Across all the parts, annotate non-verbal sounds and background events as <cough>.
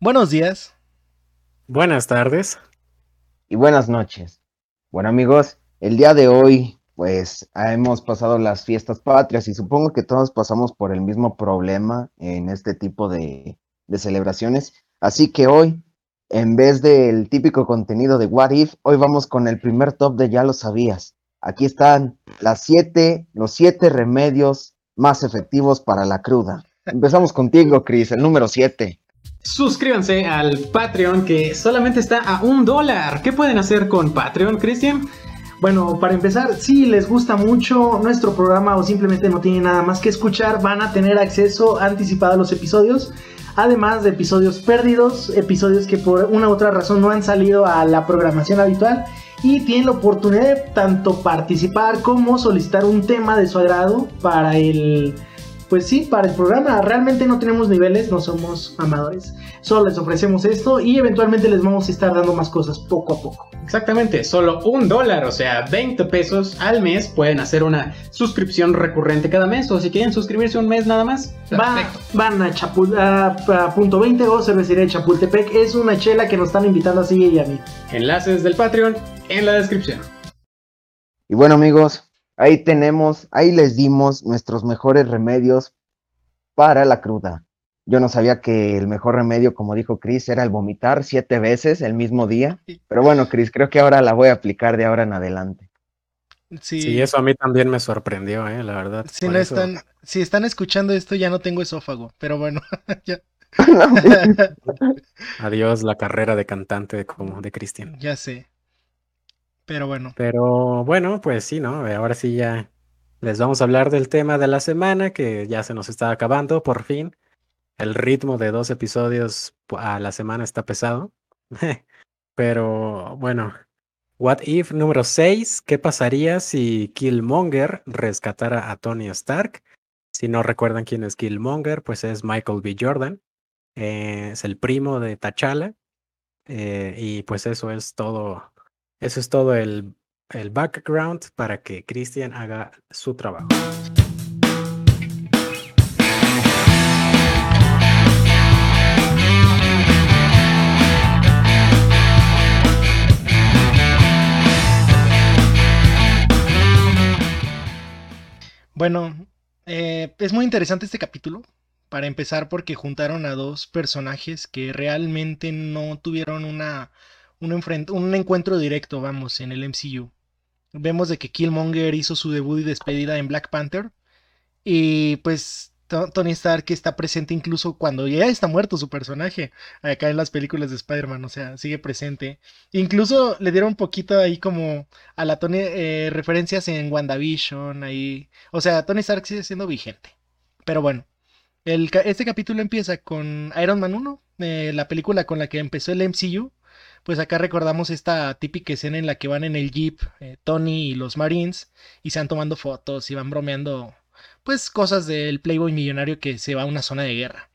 Buenos días. Buenas tardes. Y buenas noches. Bueno amigos, el día de hoy pues hemos pasado las fiestas patrias y supongo que todos pasamos por el mismo problema en este tipo de, de celebraciones. Así que hoy, en vez del típico contenido de What If, hoy vamos con el primer top de Ya lo sabías. Aquí están las siete, los siete remedios más efectivos para la cruda. Empezamos contigo, Chris, el número siete. Suscríbanse al Patreon que solamente está a un dólar. ¿Qué pueden hacer con Patreon, Cristian? Bueno, para empezar, si les gusta mucho nuestro programa o simplemente no tienen nada más que escuchar, van a tener acceso anticipado a los episodios. Además de episodios perdidos, episodios que por una u otra razón no han salido a la programación habitual y tienen la oportunidad de tanto participar como solicitar un tema de su agrado para el pues sí, para el programa realmente no tenemos niveles, no somos amadores. Solo les ofrecemos esto y eventualmente les vamos a estar dando más cosas poco a poco. Exactamente, solo un dólar, o sea, 20 pesos al mes pueden hacer una suscripción recurrente cada mes o si quieren suscribirse un mes nada más. van a, Chapul a, punto 20 o cervecería de Chapultepec. Es una chela que nos están invitando a seguir y a mí. Enlaces del Patreon en la descripción. Y bueno amigos, Ahí tenemos, ahí les dimos nuestros mejores remedios para la cruda. Yo no sabía que el mejor remedio, como dijo Chris, era el vomitar siete veces el mismo día. Pero bueno, Chris, creo que ahora la voy a aplicar de ahora en adelante. Sí, eso a mí también me sorprendió, eh, la verdad. Si, no están, si están escuchando esto, ya no tengo esófago, pero bueno, <laughs> ya. <laughs> Adiós la carrera de cantante como de Cristian. Ya sé. Pero bueno. Pero bueno, pues sí, ¿no? Ahora sí ya les vamos a hablar del tema de la semana que ya se nos está acabando, por fin. El ritmo de dos episodios a la semana está pesado. <laughs> Pero bueno, What If número 6, ¿qué pasaría si Killmonger rescatara a Tony Stark? Si no recuerdan quién es Killmonger, pues es Michael B. Jordan, eh, es el primo de T'Challa. Eh, y pues eso es todo eso es todo el, el background para que Christian haga su trabajo. Bueno, eh, es muy interesante este capítulo. Para empezar, porque juntaron a dos personajes que realmente no tuvieron una un, encuentro directo, vamos, en el MCU. Vemos de que Killmonger hizo su debut y despedida en Black Panther. Y pues Tony Stark está presente incluso cuando ya está muerto su personaje. Acá en las películas de Spider-Man, o sea, sigue presente. Incluso le dieron un poquito ahí como a la Tony eh, referencias en WandaVision, ahí. O sea, Tony Stark sigue siendo vigente. Pero bueno, el, este capítulo empieza con Iron Man 1, eh, la película con la que empezó el MCU pues acá recordamos esta típica escena en la que van en el jeep eh, Tony y los Marines y se van tomando fotos y van bromeando pues cosas del Playboy millonario que se va a una zona de guerra.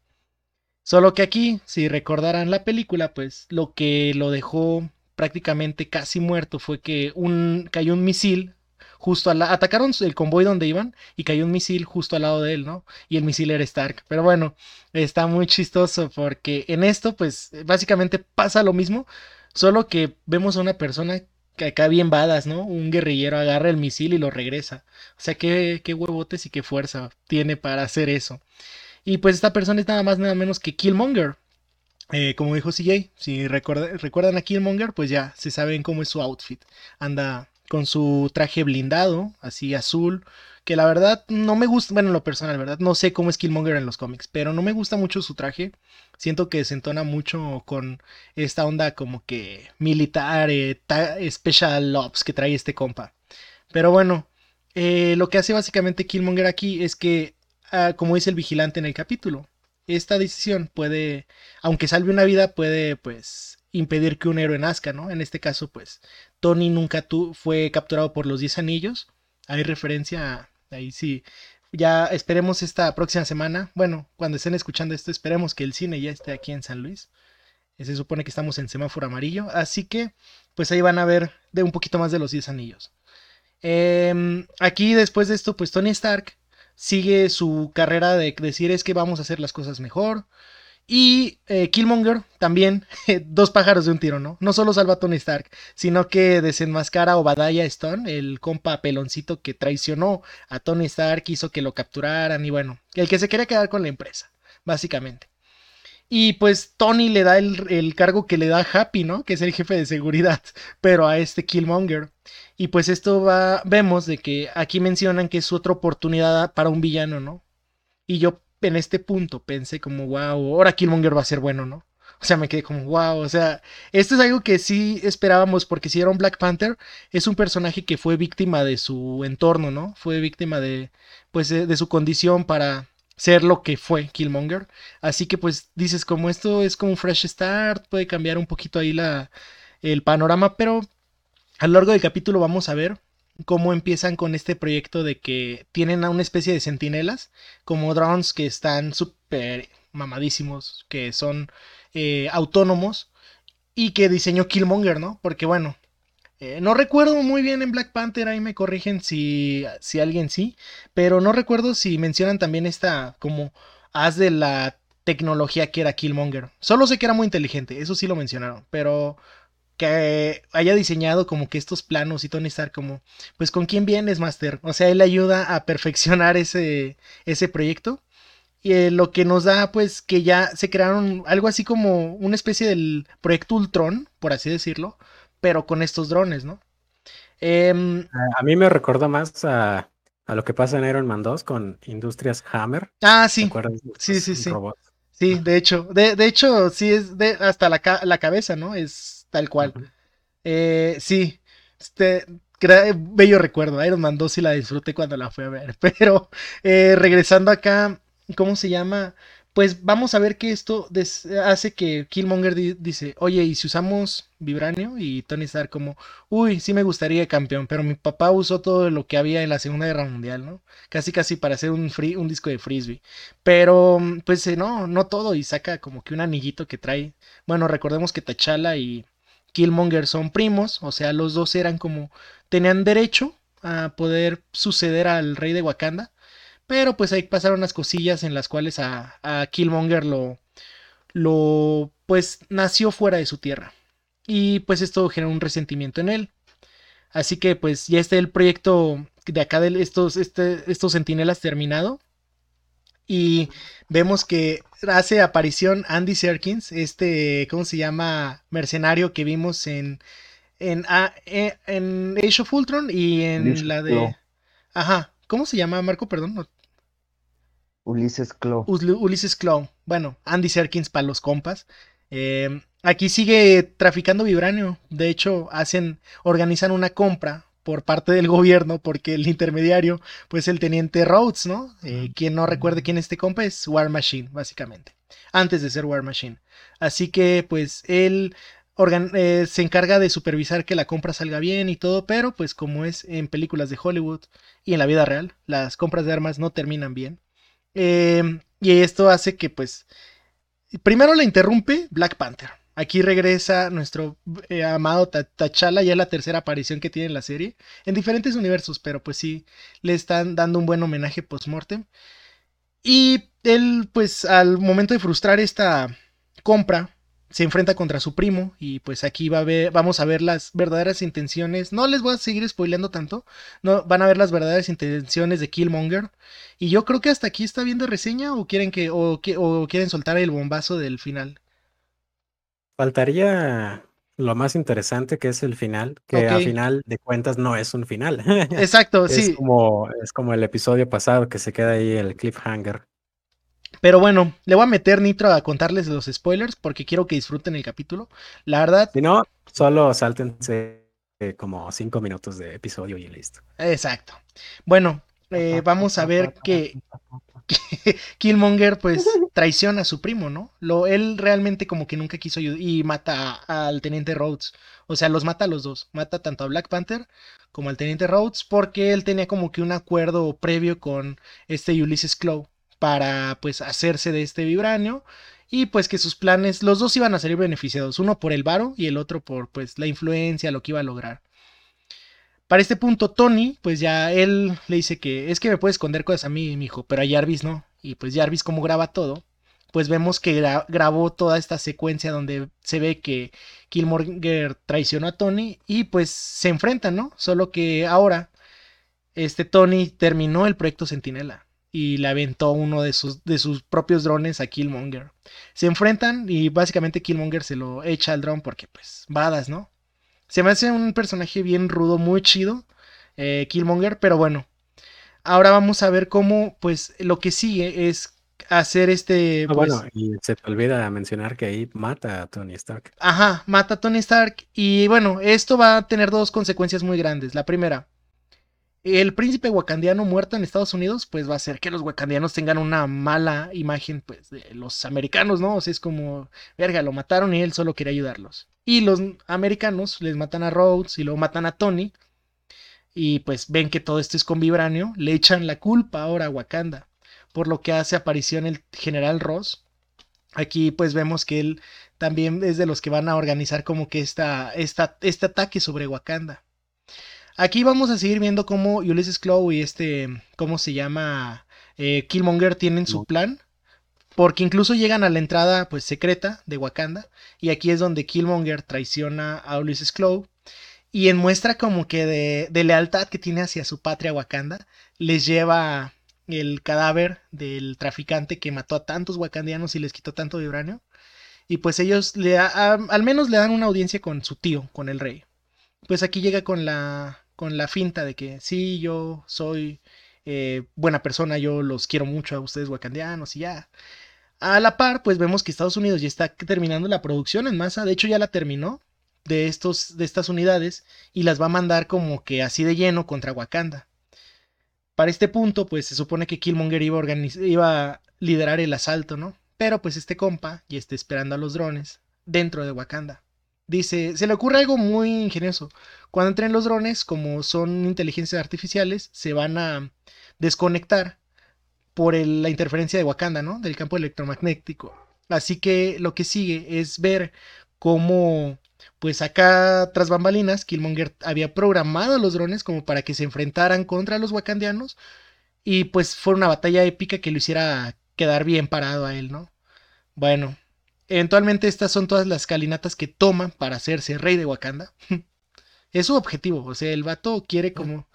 Solo que aquí, si recordarán la película, pues lo que lo dejó prácticamente casi muerto fue que un, cayó un misil justo al atacaron el convoy donde iban y cayó un misil justo al lado de él, ¿no? Y el misil era Stark. Pero bueno, está muy chistoso porque en esto, pues básicamente pasa lo mismo, solo que vemos a una persona que acá bien badas, ¿no? Un guerrillero agarra el misil y lo regresa. O sea, qué, qué huevotes y qué fuerza tiene para hacer eso. Y pues esta persona es nada más nada menos que Killmonger. Eh, como dijo CJ, si recuerdan a Killmonger, pues ya se saben cómo es su outfit. Anda con su traje blindado, así azul, que la verdad no me gusta, bueno, en lo personal, ¿verdad? No sé cómo es Killmonger en los cómics, pero no me gusta mucho su traje. Siento que se entona mucho con esta onda como que militar, eh, special ops que trae este compa. Pero bueno, eh, lo que hace básicamente Killmonger aquí es que, ah, como dice el vigilante en el capítulo, esta decisión puede, aunque salve una vida, puede pues impedir que un héroe nazca, ¿no? En este caso, pues, Tony nunca fue capturado por los 10 anillos. Hay referencia, ahí sí. Ya esperemos esta próxima semana. Bueno, cuando estén escuchando esto, esperemos que el cine ya esté aquí en San Luis. Se supone que estamos en semáforo amarillo. Así que, pues ahí van a ver de un poquito más de los 10 anillos. Em, aquí, después de esto, pues Tony Stark sigue su carrera de decir es que vamos a hacer las cosas mejor Y eh, Killmonger también, <laughs> dos pájaros de un tiro, ¿no? No solo salva a Tony Stark, sino que desenmascara a Obadiah Stone, el compa peloncito que traicionó a Tony Stark, hizo que lo capturaran y bueno, el que se quería quedar con la empresa, básicamente. Y pues Tony le da el, el, cargo que le da Happy, ¿no? Que es el jefe de seguridad, <laughs> pero a este Killmonger. Y pues esto va, vemos de que aquí mencionan que es otra oportunidad para un villano, ¿no? Y yo en este punto pensé como, wow, ahora Killmonger va a ser bueno, ¿no? O sea, me quedé como, wow, o sea, esto es algo que sí esperábamos, porque si era un Black Panther, es un personaje que fue víctima de su entorno, ¿no? Fue víctima de, pues, de, su condición para ser lo que fue Killmonger. Así que, pues, dices, como esto es como un fresh start, puede cambiar un poquito ahí la, el panorama, pero a lo largo del capítulo vamos a ver cómo empiezan con este proyecto de que tienen a una especie de sentinelas, como drones que están súper mamadísimos, que son eh, autónomos y que diseñó Killmonger, ¿no? Porque bueno, eh, no recuerdo muy bien en Black Panther, ahí me corrigen si, si alguien sí, pero no recuerdo si mencionan también esta como haz de la tecnología que era Killmonger. Solo sé que era muy inteligente, eso sí lo mencionaron, pero que haya diseñado como que estos planos y Tony Stark como, pues con quién vienes, Master. O sea, él ayuda a perfeccionar ese, ese proyecto. Y eh, lo que nos da, pues, que ya se crearon algo así como una especie del proyecto Ultron, por así decirlo, pero con estos drones, ¿no? Eh, a mí me recordó más a, a, lo que pasa en Iron Man 2 con Industrias Hammer. Ah, sí. Sí, sí, sí. Robots? Sí, de hecho, de, de, hecho, sí es de hasta la, la cabeza, ¿no? Es tal cual. Uh -huh. eh, sí, este, bello recuerdo. Iron Man 2 sí la disfruté cuando la fui a ver. <laughs> Pero eh, regresando acá, ¿cómo se llama? Pues vamos a ver que esto hace que Killmonger di dice, oye, ¿y si usamos vibranio? Y Tony Stark como, uy, sí me gustaría campeón, pero mi papá usó todo lo que había en la Segunda Guerra Mundial, ¿no? Casi casi para hacer un, free, un disco de frisbee. Pero, pues no, no todo, y saca como que un anillito que trae. Bueno, recordemos que T'Challa y Killmonger son primos, o sea, los dos eran como, tenían derecho a poder suceder al rey de Wakanda, pero pues ahí pasaron unas cosillas en las cuales a, a Killmonger lo, lo, pues nació fuera de su tierra. Y pues esto generó un resentimiento en él. Así que pues ya está el proyecto de acá de estos, este, estos sentinelas terminado. Y vemos que hace aparición Andy Serkins, este, ¿cómo se llama? Mercenario que vimos en, en, en Age of Ultron y en Ulises la de... Ajá, ¿cómo se llama, Marco? Perdón. Ulises Claw. Ulises Claw. Bueno, Andy Serkins para los compas. Eh, aquí sigue traficando vibranio. De hecho, hacen, organizan una compra por parte del gobierno, porque el intermediario, pues el teniente Rhodes, ¿no? Eh, quien no recuerde quién es este compa es War Machine, básicamente, antes de ser War Machine. Así que, pues, él eh, se encarga de supervisar que la compra salga bien y todo, pero pues como es en películas de Hollywood y en la vida real, las compras de armas no terminan bien. Eh, y esto hace que, pues, primero la interrumpe Black Panther. Aquí regresa nuestro eh, amado T'Challa, ya la tercera aparición que tiene en la serie, en diferentes universos, pero pues sí, le están dando un buen homenaje post-mortem. Y él, pues al momento de frustrar esta compra, se enfrenta contra su primo y pues aquí va a ver, vamos a ver las verdaderas intenciones. No les voy a seguir spoileando tanto, no van a ver las verdaderas intenciones de Killmonger. Y yo creo que hasta aquí está bien de reseña o quieren que o, o quieren soltar el bombazo del final. Faltaría lo más interesante que es el final, que okay. a final de cuentas no es un final. <laughs> Exacto, es sí. Como, es como el episodio pasado que se queda ahí el cliffhanger. Pero bueno, le voy a meter nitro a contarles los spoilers porque quiero que disfruten el capítulo. La verdad. Si no, solo sáltense eh, como cinco minutos de episodio y listo. Exacto. Bueno, eh, <laughs> vamos a ver que, <laughs> Killmonger pues traiciona a su primo, ¿no? Lo, él realmente como que nunca quiso ayudar y mata al teniente Rhodes. O sea, los mata a los dos. Mata tanto a Black Panther como al teniente Rhodes porque él tenía como que un acuerdo previo con este Ulysses Claw para pues hacerse de este vibranio y pues que sus planes, los dos iban a salir beneficiados, uno por el varo y el otro por pues la influencia, lo que iba a lograr. Para este punto Tony, pues ya él le dice que es que me puede esconder cosas a mí, mi hijo, pero a Jarvis no. Y pues Jarvis como graba todo, pues vemos que grabó toda esta secuencia donde se ve que Killmonger traicionó a Tony y pues se enfrentan, ¿no? Solo que ahora este Tony terminó el proyecto Sentinela y le aventó uno de sus, de sus propios drones a Killmonger. Se enfrentan y básicamente Killmonger se lo echa al dron porque pues badas, ¿no? Se me hace un personaje bien rudo, muy chido, eh, Killmonger, pero bueno. Ahora vamos a ver cómo pues lo que sigue es hacer este. Ah, bueno, pues y se te olvida mencionar que ahí mata a Tony Stark. Ajá, mata a Tony Stark. Y bueno, esto va a tener dos consecuencias muy grandes. La primera, el príncipe wakandiano muerto en Estados Unidos, pues va a hacer que los wakandianos tengan una mala imagen, pues, de los americanos, ¿no? O sea, es como, verga, lo mataron y él solo quería ayudarlos. Y los americanos les matan a Rhodes y luego matan a Tony. Y pues ven que todo esto es con vibranio, le echan la culpa ahora a Wakanda por lo que hace aparición el general Ross. Aquí pues vemos que él también es de los que van a organizar como que esta, esta, este ataque sobre Wakanda. Aquí vamos a seguir viendo cómo Ulysses Claw y este, ¿cómo se llama? Eh, Killmonger tienen su plan. Porque incluso llegan a la entrada pues secreta de Wakanda. Y aquí es donde Killmonger traiciona a Ulysses Claw. Y en muestra como que de, de lealtad que tiene hacia su patria Wakanda. Les lleva el cadáver del traficante que mató a tantos wakandianos y les quitó tanto vibranio. Y pues ellos le al menos le dan una audiencia con su tío, con el rey. Pues aquí llega con la, con la finta de que sí, yo soy eh, buena persona, yo los quiero mucho a ustedes wakandianos y ya. A la par, pues vemos que Estados Unidos ya está terminando la producción en masa, de hecho ya la terminó de, estos, de estas unidades y las va a mandar como que así de lleno contra Wakanda. Para este punto, pues se supone que Killmonger iba iba a liderar el asalto, ¿no? Pero pues este compa ya está esperando a los drones dentro de Wakanda. Dice, se le ocurre algo muy ingenioso. Cuando entren los drones, como son inteligencias artificiales, se van a desconectar por la interferencia de Wakanda, ¿no? Del campo electromagnético. Así que lo que sigue es ver cómo pues acá tras bambalinas, Killmonger había programado a los drones como para que se enfrentaran contra los wakandianos y pues fue una batalla épica que lo hiciera quedar bien parado a él, ¿no? Bueno, eventualmente estas son todas las calinatas que toma para hacerse rey de Wakanda. <laughs> es su objetivo, o sea, el vato quiere como...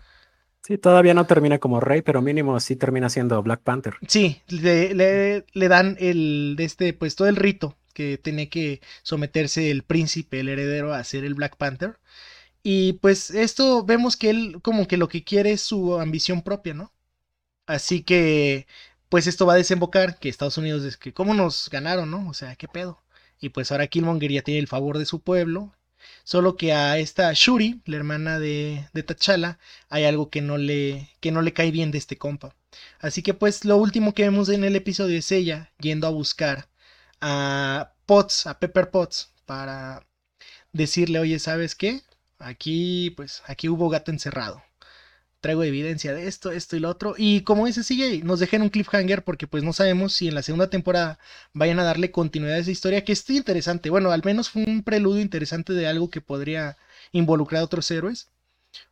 Sí, todavía no termina como rey, pero mínimo sí termina siendo Black Panther. Sí, le, le, dan el, este, pues todo el rito que tiene que someterse el príncipe, el heredero, a ser el Black Panther. Y pues esto vemos que él como que lo que quiere es su ambición propia, ¿no? Así que pues esto va a desembocar que Estados Unidos es que cómo nos ganaron, ¿no? O sea, qué pedo. Y pues ahora Killmonger ya tiene el favor de su pueblo. Solo que a esta Shuri, la hermana de, de T'Challa, hay algo que no, le, que no le cae bien de este compa. Así que pues lo último que vemos en el episodio es ella yendo a buscar a Potts, a Pepper Potts, para decirle, oye, ¿sabes qué? Aquí, pues, aquí hubo gato encerrado. Traigo evidencia de esto, esto y lo otro. Y como dice sigue, nos dejen un cliffhanger porque pues no sabemos si en la segunda temporada vayan a darle continuidad a esa historia que está interesante. Bueno, al menos fue un preludio interesante de algo que podría involucrar a otros héroes.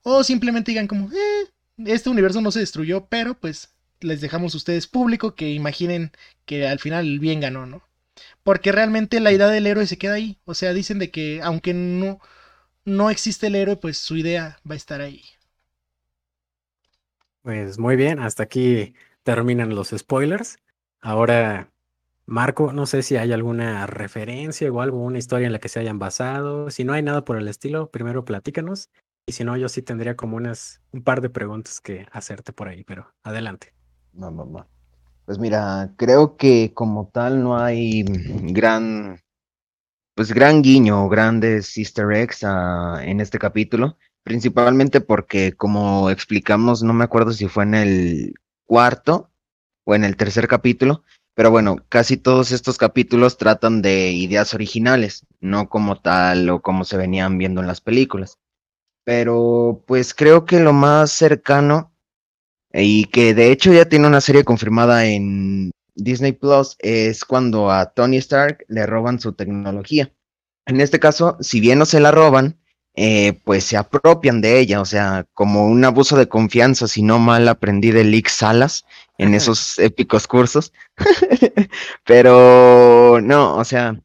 O simplemente digan como, eh, este universo no se destruyó, pero pues les dejamos a ustedes público que imaginen que al final el bien ganó, ¿no? Porque realmente la idea del héroe se queda ahí. O sea, dicen de que aunque no, no existe el héroe, pues su idea va a estar ahí. Pues muy bien, hasta aquí terminan los spoilers. Ahora, Marco, no sé si hay alguna referencia o algo, una historia en la que se hayan basado. Si no hay nada por el estilo, primero platícanos. Y si no, yo sí tendría como unas, un par de preguntas que hacerte por ahí, pero adelante. No, no, no. Pues mira, creo que como tal no hay gran, pues gran guiño, grandes easter eggs ah, en este capítulo, principalmente porque como explicamos, no me acuerdo si fue en el cuarto o en el tercer capítulo, pero bueno, casi todos estos capítulos tratan de ideas originales, no como tal o como se venían viendo en las películas. Pero pues creo que lo más cercano y que de hecho ya tiene una serie confirmada en Disney Plus, es cuando a Tony Stark le roban su tecnología. En este caso, si bien no se la roban, eh, pues se apropian de ella, o sea, como un abuso de confianza, si no mal aprendí de Lick Salas en esos épicos cursos. <laughs> Pero no, o sea,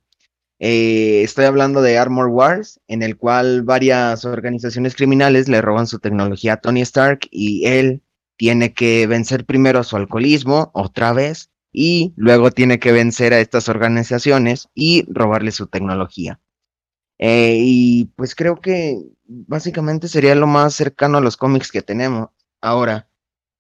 eh, estoy hablando de Armor Wars, en el cual varias organizaciones criminales le roban su tecnología a Tony Stark y él tiene que vencer primero a su alcoholismo otra vez y luego tiene que vencer a estas organizaciones y robarle su tecnología. Eh, y pues creo que básicamente sería lo más cercano a los cómics que tenemos. Ahora,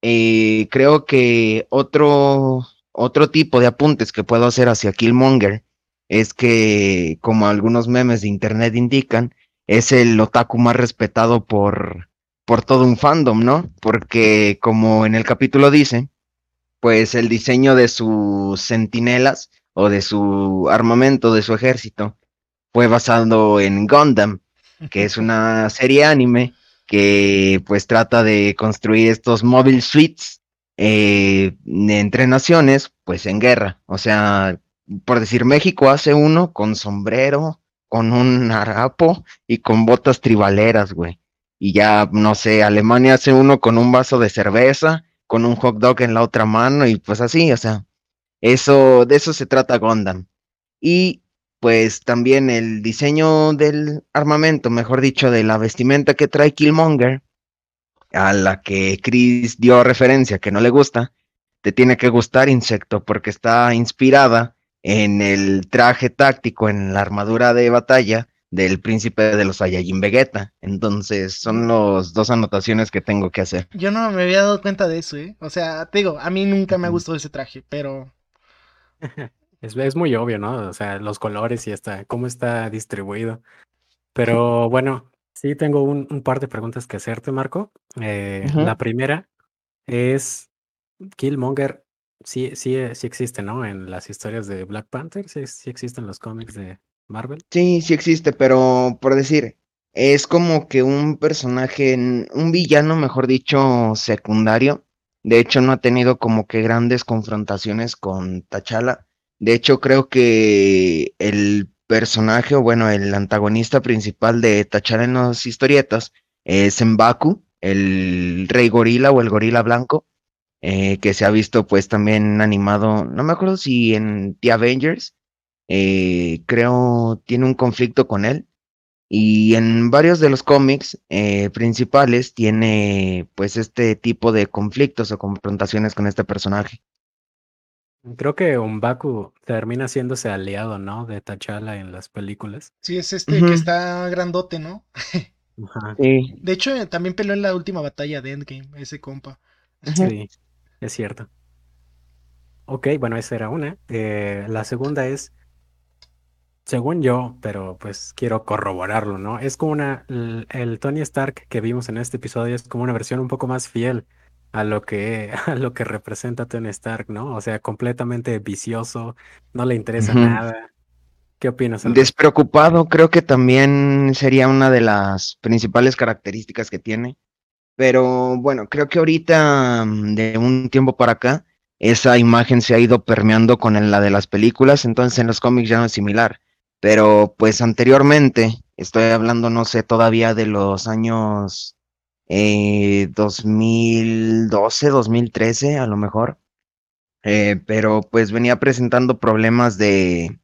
eh, creo que otro, otro tipo de apuntes que puedo hacer hacia Killmonger es que, como algunos memes de internet indican, es el otaku más respetado por, por todo un fandom, ¿no? Porque como en el capítulo dice, pues el diseño de sus sentinelas o de su armamento, de su ejército, fue basado en Gundam, que es una <laughs> serie anime que pues trata de construir estos mobile suites eh, entre naciones, pues en guerra. O sea, por decir, México hace uno con sombrero, con un harapo y con botas tribaleras, güey. Y ya, no sé, Alemania hace uno con un vaso de cerveza, con un hot dog en la otra mano y pues así, o sea, eso, de eso se trata Gundam. Y pues también el diseño del armamento, mejor dicho, de la vestimenta que trae Killmonger, a la que Chris dio referencia que no le gusta, te tiene que gustar Insecto porque está inspirada en el traje táctico, en la armadura de batalla del príncipe de los Saiyajin Vegeta. Entonces, son los dos anotaciones que tengo que hacer. Yo no me había dado cuenta de eso, ¿eh? O sea, te digo, a mí nunca me ha gustado ese traje, pero <laughs> Es, muy obvio, ¿no? O sea, los colores y hasta cómo está distribuido. Pero bueno, sí tengo un, par de preguntas que hacerte, Marco. Eh, la primera es, Killmonger sí, sí, sí existe, ¿no? En las historias de Black Panther, sí, sí existen los cómics de Marvel. Sí, sí existe, pero por decir, es como que un personaje, un villano, mejor dicho, secundario. De hecho, no ha tenido como que grandes confrontaciones con T'Challa. De hecho, creo que el personaje, o bueno, el antagonista principal de Tachar en las historietas es Mbaku, el rey gorila o el gorila blanco, eh, que se ha visto pues también animado, no me acuerdo si en The Avengers, eh, creo tiene un conflicto con él. Y en varios de los cómics eh, principales tiene pues este tipo de conflictos o confrontaciones con este personaje. Creo que Umbaku termina haciéndose aliado, ¿no? De T'Challa en las películas. Sí, es este que está grandote, ¿no? <laughs> Ajá. Sí. De hecho, eh, también peleó en la última batalla de Endgame, ese compa. Sí, es cierto. Ok, bueno, esa era una. Eh, la segunda es, según yo, pero pues quiero corroborarlo, ¿no? Es como una, el Tony Stark que vimos en este episodio es como una versión un poco más fiel a lo que, <laughs> a lo que representa Tony Stark, ¿no? O sea, completamente vicioso, no le interesa nada. ¿Qué opinas? Despreocupado, creo que también sería una de las principales características que tiene. Pero bueno, creo que ahorita, mm, de un tiempo para acá, esa imagen se ha ido permeando con la de las películas, entonces en los cómics ya no es similar. Pero pues anteriormente, estoy hablando, no sé, todavía de los años 2012, eh, 2013 a lo mejor, eh, pero pues venía presentando problemas de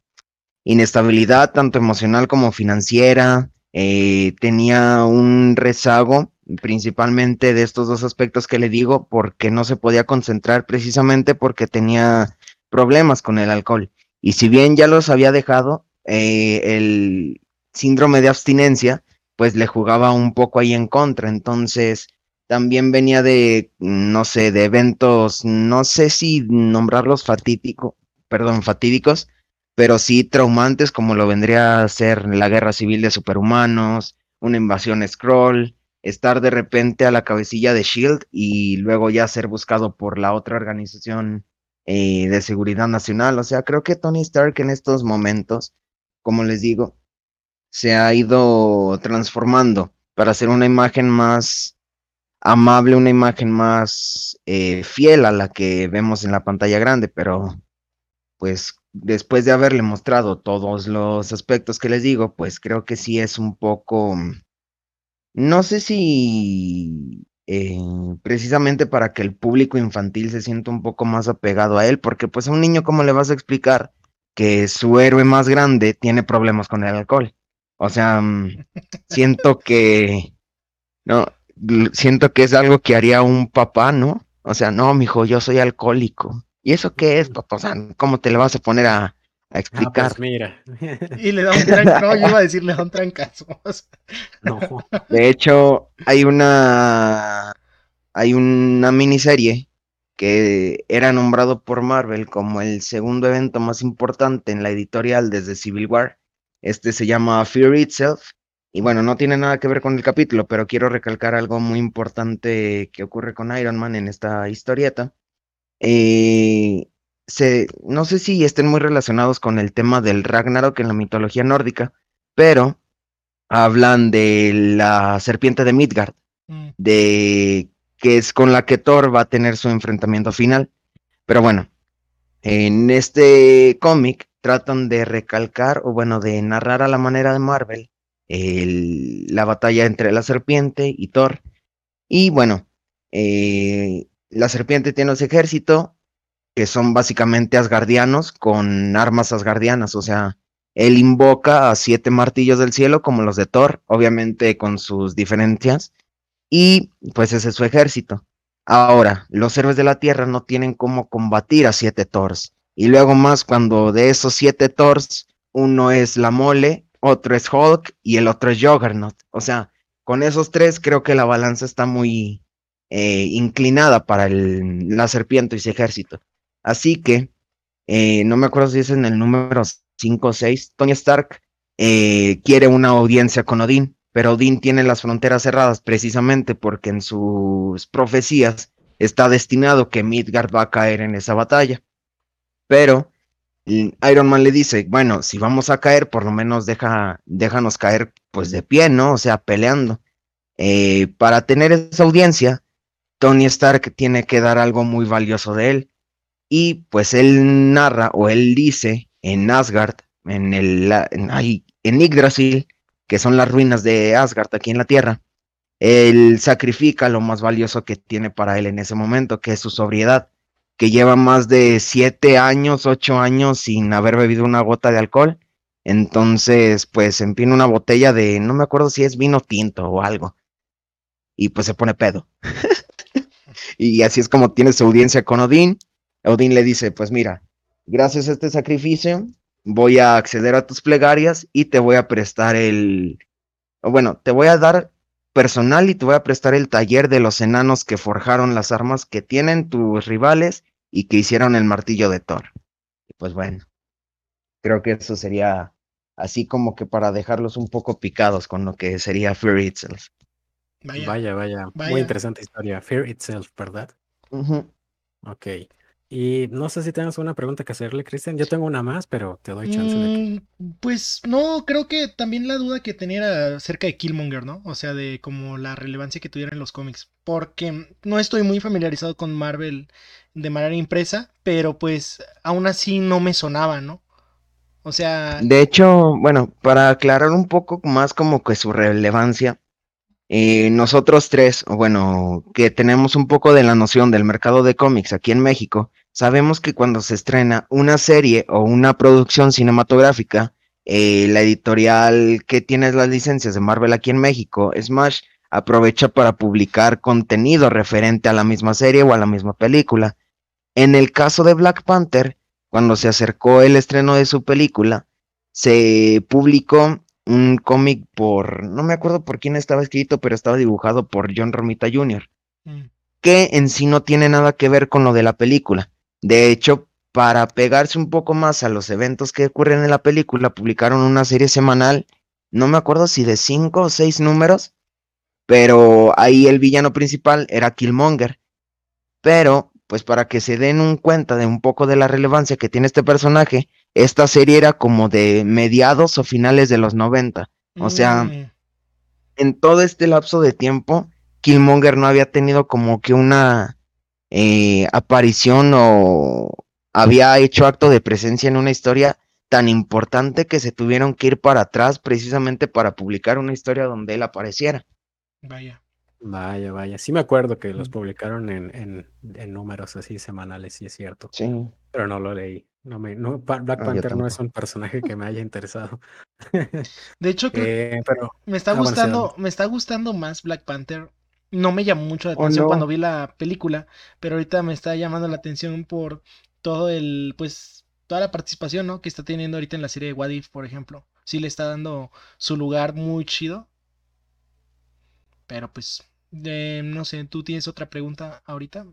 inestabilidad tanto emocional como financiera, eh, tenía un rezago principalmente de estos dos aspectos que le digo porque no se podía concentrar precisamente porque tenía problemas con el alcohol. Y si bien ya los había dejado, el síndrome de abstinencia pues le jugaba un poco ahí en contra. Entonces, también venía de, no sé, de eventos, no sé si nombrarlos perdón, fatídicos, pero sí traumantes como lo vendría a ser la guerra civil de superhumanos, una invasión scroll, estar de repente a la cabecilla de Shield y luego ya ser buscado por la otra organización eh, de seguridad nacional. O sea, creo que Tony Stark en estos momentos, como les digo, se ha ido transformando para hacer una imagen más amable, una imagen más eh, fiel a la que vemos en la pantalla grande, pero pues después de haberle mostrado todos los aspectos que les digo, pues creo que sí es un poco no sé si eh, precisamente para que el público infantil se sienta un poco más apegado a él, porque pues a un niño, ¿cómo le vas a explicar que su héroe más grande tiene problemas con el alcohol? O sea, mm, siento que, no, siento que es algo que haría un papá, ¿no? O sea, no, mijo, yo soy alcohólico. ¿Y eso qué es, papá? O sea, ¿cómo te le vas a poner a, a explicar. Ah, pues mira. <laughs> Y le da un trancazo. No, yo iba a decir, le da un trancazo. <laughs> no. De hecho, hay una. Hay una miniserie que era nombrado por Marvel como el segundo evento más importante en la editorial desde Civil War. Este se llama Fear Itself. Y bueno, no tiene nada que ver con el capítulo, pero quiero recalcar algo muy importante que ocurre con Iron Man en esta historieta. Eh, no sé si estén muy relacionados con el tema del Ragnarok en la mitología nórdica, pero hablan de la serpiente de Midgard, mm. de que es con la que Thor va a tener su enfrentamiento final. Pero bueno, en este cómic tratan de recalcar, o bueno, de narrar a la manera de Marvel, la batalla entre la serpiente y Thor. Y bueno, eh, la serpiente tiene su ejército, que son básicamente asgardianos con armas asgardianas, o sea, él invoca a siete martillos del cielo como los de Thor, obviamente con sus diferencias, y pues ese es su ejército. Ahora, los héroes de la Tierra no tienen cómo combatir a siete Thors. Y luego más cuando de esos siete Thors, uno es la mole, otro es Hulk y el otro es Juggernaut. O sea, con esos tres creo que la balanza está muy eh, inclinada para la serpiente y su ejército. Así que, eh, no me acuerdo si es en el número 5 o 6, Tony Stark eh, quiere una audiencia con Odín, pero Odín tiene las fronteras cerradas precisamente porque en sus profecías está destinado que Midgard va a caer en esa batalla. Pero Iron Man le dice, bueno, si vamos a caer, por lo menos deja, déjanos caer pues de pie, ¿no? O sea, peleando. Eh, para tener esa audiencia, Tony Stark tiene que dar algo muy valioso de él, y pues él narra o él dice en Asgard, en, el, en, en Yggdrasil, que son las ruinas de Asgard aquí en la Tierra, él sacrifica lo más valioso que tiene para él en ese momento, que es su sobriedad, que lleva más de siete años, ocho años sin haber bebido una gota de alcohol. Entonces, pues empina una botella de, no me acuerdo si es vino tinto o algo. Y pues se pone pedo. <laughs> y así es como tiene su audiencia con Odín. Odín le dice, pues mira, gracias a este sacrificio voy a acceder a tus plegarias y te voy a prestar el, bueno, te voy a dar personal y te voy a prestar el taller de los enanos que forjaron las armas que tienen tus rivales y que hicieron el martillo de Thor. Y pues bueno, creo que eso sería así como que para dejarlos un poco picados con lo que sería Fear Itself. Vaya, vaya, muy interesante historia. Fear Itself, ¿verdad? Ok. Y no sé si tienes una pregunta que hacerle, Cristian. Yo tengo una más, pero te doy chance de que... Mm, pues no, creo que también la duda que tenía era acerca de Killmonger, ¿no? O sea, de como la relevancia que tuviera en los cómics. Porque no estoy muy familiarizado con Marvel de manera impresa, pero pues aún así no me sonaba, ¿no? O sea... De hecho, bueno, para aclarar un poco más como que su relevancia, eh, nosotros tres, o bueno, que tenemos un poco de la noción del mercado de cómics aquí en México, sabemos que cuando se estrena una serie o una producción cinematográfica, eh, la editorial que tiene las licencias de Marvel aquí en México, Smash, aprovecha para publicar contenido referente a la misma serie o a la misma película. En el caso de Black Panther, cuando se acercó el estreno de su película, se publicó un cómic por, no me acuerdo por quién estaba escrito, pero estaba dibujado por John Romita Jr., mm. que en sí no tiene nada que ver con lo de la película. De hecho, para pegarse un poco más a los eventos que ocurren en la película, publicaron una serie semanal, no me acuerdo si de cinco o seis números, pero ahí el villano principal era Killmonger. Pero, pues para que se den un cuenta de un poco de la relevancia que tiene este personaje, esta serie era como de mediados o finales de los 90. O sea, mm. en todo este lapso de tiempo, Killmonger no había tenido como que una eh, aparición o había hecho acto de presencia en una historia tan importante que se tuvieron que ir para atrás precisamente para publicar una historia donde él apareciera. Vaya. Vaya, vaya. Sí me acuerdo que los Mm. publicaron en, en, en números así semanales, sí es cierto. Sí. Pero no lo leí. No me, no, Black Ah, Panther no es un personaje que me haya interesado. <laughs> De hecho, Eh, pero me está gustando, me está gustando más Black Panther. No me llamó mucho la ¿O atención no? cuando vi la película, pero ahorita me está llamando la atención por todo el, pues, toda la participación, ¿no? Que está teniendo ahorita en la serie de What If, por ejemplo. Sí le está dando su lugar muy chido. Pero pues, eh, no sé, ¿tú tienes otra pregunta ahorita?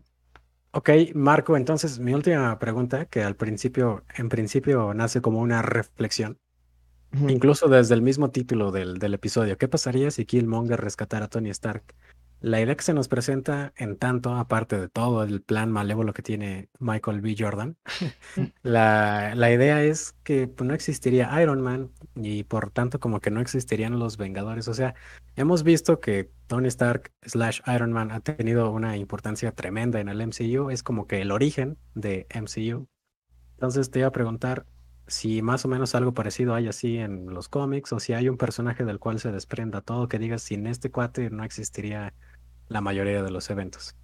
Ok, Marco, entonces mi última pregunta, que al principio, en principio nace como una reflexión, incluso desde el mismo título del, del episodio, ¿qué pasaría si Killmonger rescatara a Tony Stark? La idea que se nos presenta, en tanto, aparte de todo el plan malévolo que tiene Michael B. Jordan, <laughs> la, la idea es que pues, no existiría Iron Man y por tanto como que no existirían los Vengadores. O sea, hemos visto que Tony Stark slash Iron Man ha tenido una importancia tremenda en el MCU, es como que el origen de MCU. Entonces te iba a preguntar si más o menos algo parecido hay así en los cómics o si hay un personaje del cual se desprenda todo que digas sin este cuate no existiría la mayoría de los eventos.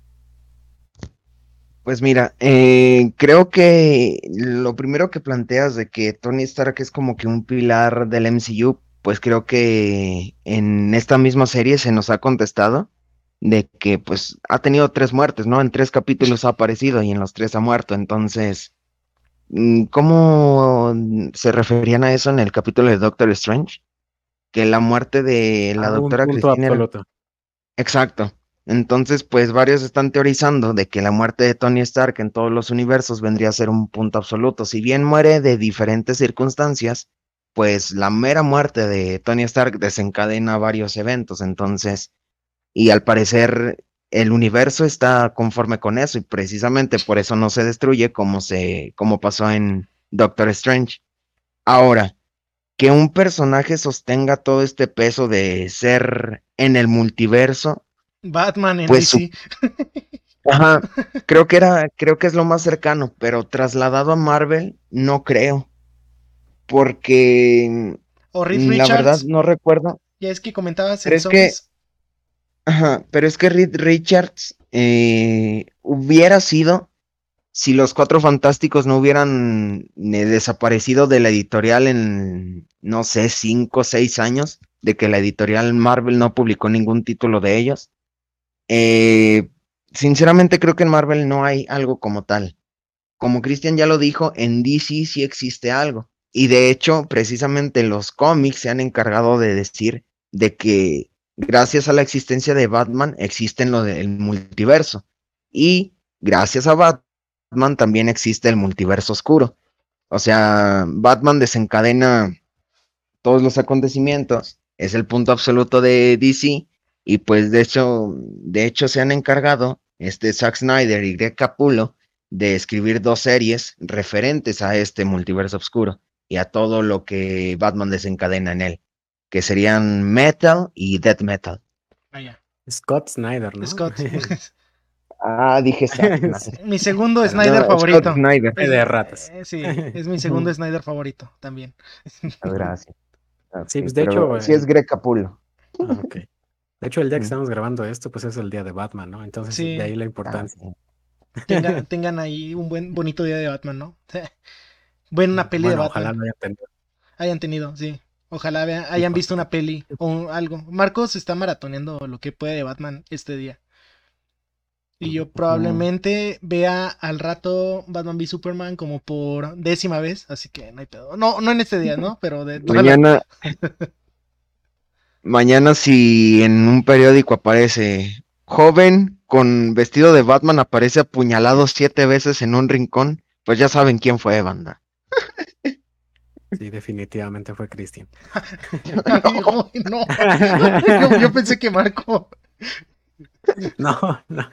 Pues mira, eh, creo que lo primero que planteas de que Tony Stark es como que un pilar del MCU, pues creo que en esta misma serie se nos ha contestado de que pues ha tenido tres muertes, ¿no? En tres capítulos ha aparecido y en los tres ha muerto. Entonces, mm, ¿cómo se referían a eso en el capítulo de Doctor Strange? Que la muerte de la doctora Cristina era-. Exacto. Entonces, pues varios están teorizando de que la muerte de Tony Stark en todos los universos vendría a ser un punto absoluto. Si bien muere de diferentes circunstancias, pues la mera muerte de Tony Stark desencadena varios eventos. Entonces, y al parecer el universo está conforme con eso y precisamente por eso no se destruye como se, como pasó en Doctor Strange. Ahora, que un personaje sostenga todo este peso de ser en el multiverso, Batman en Pues DC. <laughs> Ajá, creo que era, creo que es lo más cercano, pero trasladado a Marvel, no creo. Porque O Reed la verdad no recuerdo. Ya es que comentabas Pero es que-. Ajá, pero es que Reed Richards eh, hubiera sido si los Cuatro Fantásticos no hubieran eh, desaparecido de la editorial en, no sé, cinco o seis años, de que la editorial Marvel no publicó ningún título de ellos. Eh, sinceramente creo que en Marvel no hay algo como tal. Como Christian ya lo dijo, en DC sí existe algo. Y de hecho, precisamente los cómics se han encargado de decir de que gracias a la existencia de Batman existe lo del multiverso. Y gracias a Batman también existe el multiverso oscuro. O sea, Batman desencadena todos los acontecimientos, es el punto absoluto de DC y pues de hecho, de hecho se han encargado este Zack Snyder y Greg Capullo de escribir dos series referentes a este multiverso oscuro y a todo lo que Batman desencadena en él, que serían Metal y Death Metal. Vaya. Scott Snyder, ¿no? Scott. <laughs> Ah, dije Zack Snyder. mi segundo No, Snyder No, favorito. Scott Snyder. De ratas. Eh, sí, es mi segundo <laughs> Snyder favorito también. Ah, Gracias. Sí, pues, de hecho, sí eh, es Greg Capullo. Ah, ok. De hecho, el día que Mm. estamos grabando esto, pues es el día de Batman, ¿no? Entonces, Sí. de ahí la Ah, importancia. sí. <laughs> Tengan ahí un buen bonito día de Batman, ¿no? <laughs> Bueno, una peli Bueno, de ojalá Batman. lo hayan tenido. Hayan tenido, sí. Ojalá hayan visto una peli o algo. Marcos está maratoneando lo que puede de Batman este día. Y yo probablemente vea al rato Batman v Superman como por décima vez, así que no hay pedo. No, no en este día, ¿no? <laughs> Pero de la- Mañana, si en un periódico aparece joven con vestido de Batman aparece apuñalado siete veces en un rincón, pues ya saben quién fue, banda. Sí, definitivamente fue güey, <laughs> no. Yo, yo pensé que Marco. <laughs> No, no.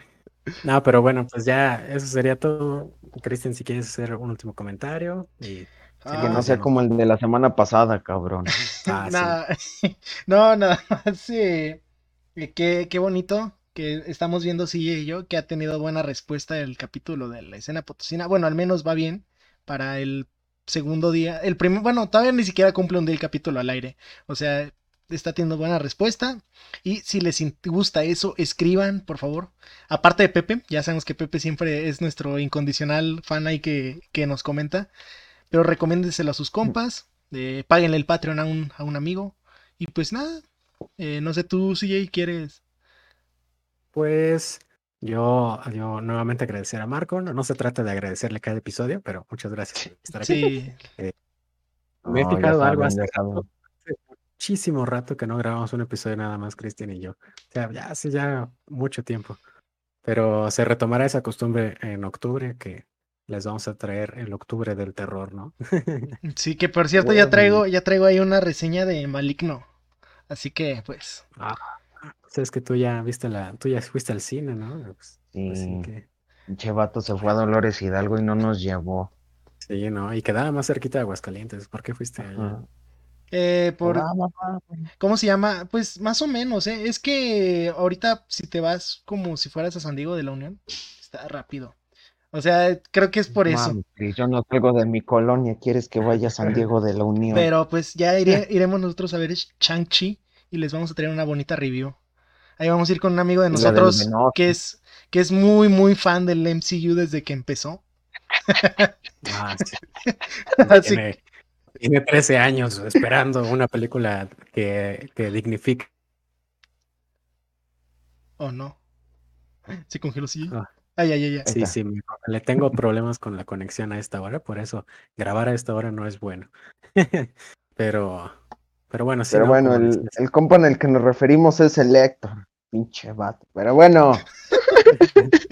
No, pero bueno, pues ya eso sería todo. Cristian, si quieres hacer un último comentario. Y Ah, que no sea como el de la semana pasada, cabrón. <laughs> Ah, <laughs> sí. Nada, <laughs> no, nada más. sí, qué, qué bonito que estamos viendo sí y yo que ha tenido buena respuesta el capítulo de la escena potosina. Bueno, al menos va bien para el segundo día. El primer, bueno, todavía ni siquiera cumple un día el capítulo al aire. O sea, está teniendo buena respuesta. Y si les gusta eso, escriban, por favor. Aparte de Pepe, ya sabemos que Pepe siempre es nuestro incondicional fan ahí que, que nos comenta. Pero recomiéndenselo a sus compas. Eh, páguenle el Patreon a un, a un amigo. Y pues nada. eh, no sé tú, CJ, ¿quieres? Pues yo, yo nuevamente agradecer a Marco. No, no se trata de agradecerle cada episodio, pero muchas gracias por estar aquí. Sí, Me he No, fijado algo hace muchísimo rato que no grabamos un episodio nada más, Cristian y yo. O sea, ya hace ya mucho tiempo. Pero se retomará esa costumbre en octubre que les vamos a traer el octubre del terror, ¿no? <laughs> sí, que por cierto ya traigo, ya traigo ahí una reseña de Maligno. Así que, pues, Ah, pues es que tú ya viste la, tú ya fuiste al cine, ¿no? Pues, así Sí, que, pinche vato se fue a Dolores Hidalgo y no nos llevó. sí, ¿no? Y quedaba más cerquita de Aguascalientes. ¿Por qué fuiste allá? Eh, por. ¿Cómo se llama? Pues más o menos, ¿eh? Es que ahorita si te vas como si fueras a San Diego de la Unión, está rápido. O sea, creo que es por eso. Yo no salgo de mi colonia, quieres que vaya a San Diego de la Unión. Pero pues ya iré- <laughs> iremos nosotros a ver Shang-Chi y les vamos a traer una bonita review. Ahí vamos a ir con un amigo de nosotros que es, que es muy, muy fan del MCU desde que empezó. <laughs> Ah, sí. <laughs> Así Tiene, tiene 13 años esperando una película que, que dignifique. ¿O no? Se congeló, sí. Ah. Ay, ay, ay, ay. Sí, sí, le tengo problemas con la conexión a esta hora, por eso grabar a esta hora no es bueno. <laughs> Pero, pero bueno, sí, Pero ¿no? bueno, el, el compa en el que nos referimos es el Héctor. Pinche vato. Pero bueno, <laughs>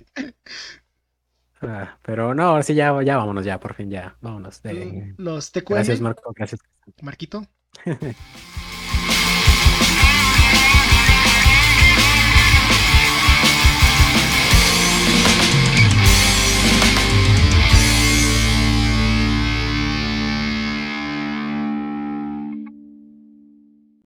Ah, pero no, ahora sí, ya, ya vámonos, ya, por fin, ya, vámonos. de- Los TQM, Gracias, Marco, gracias. Marquito. <laughs>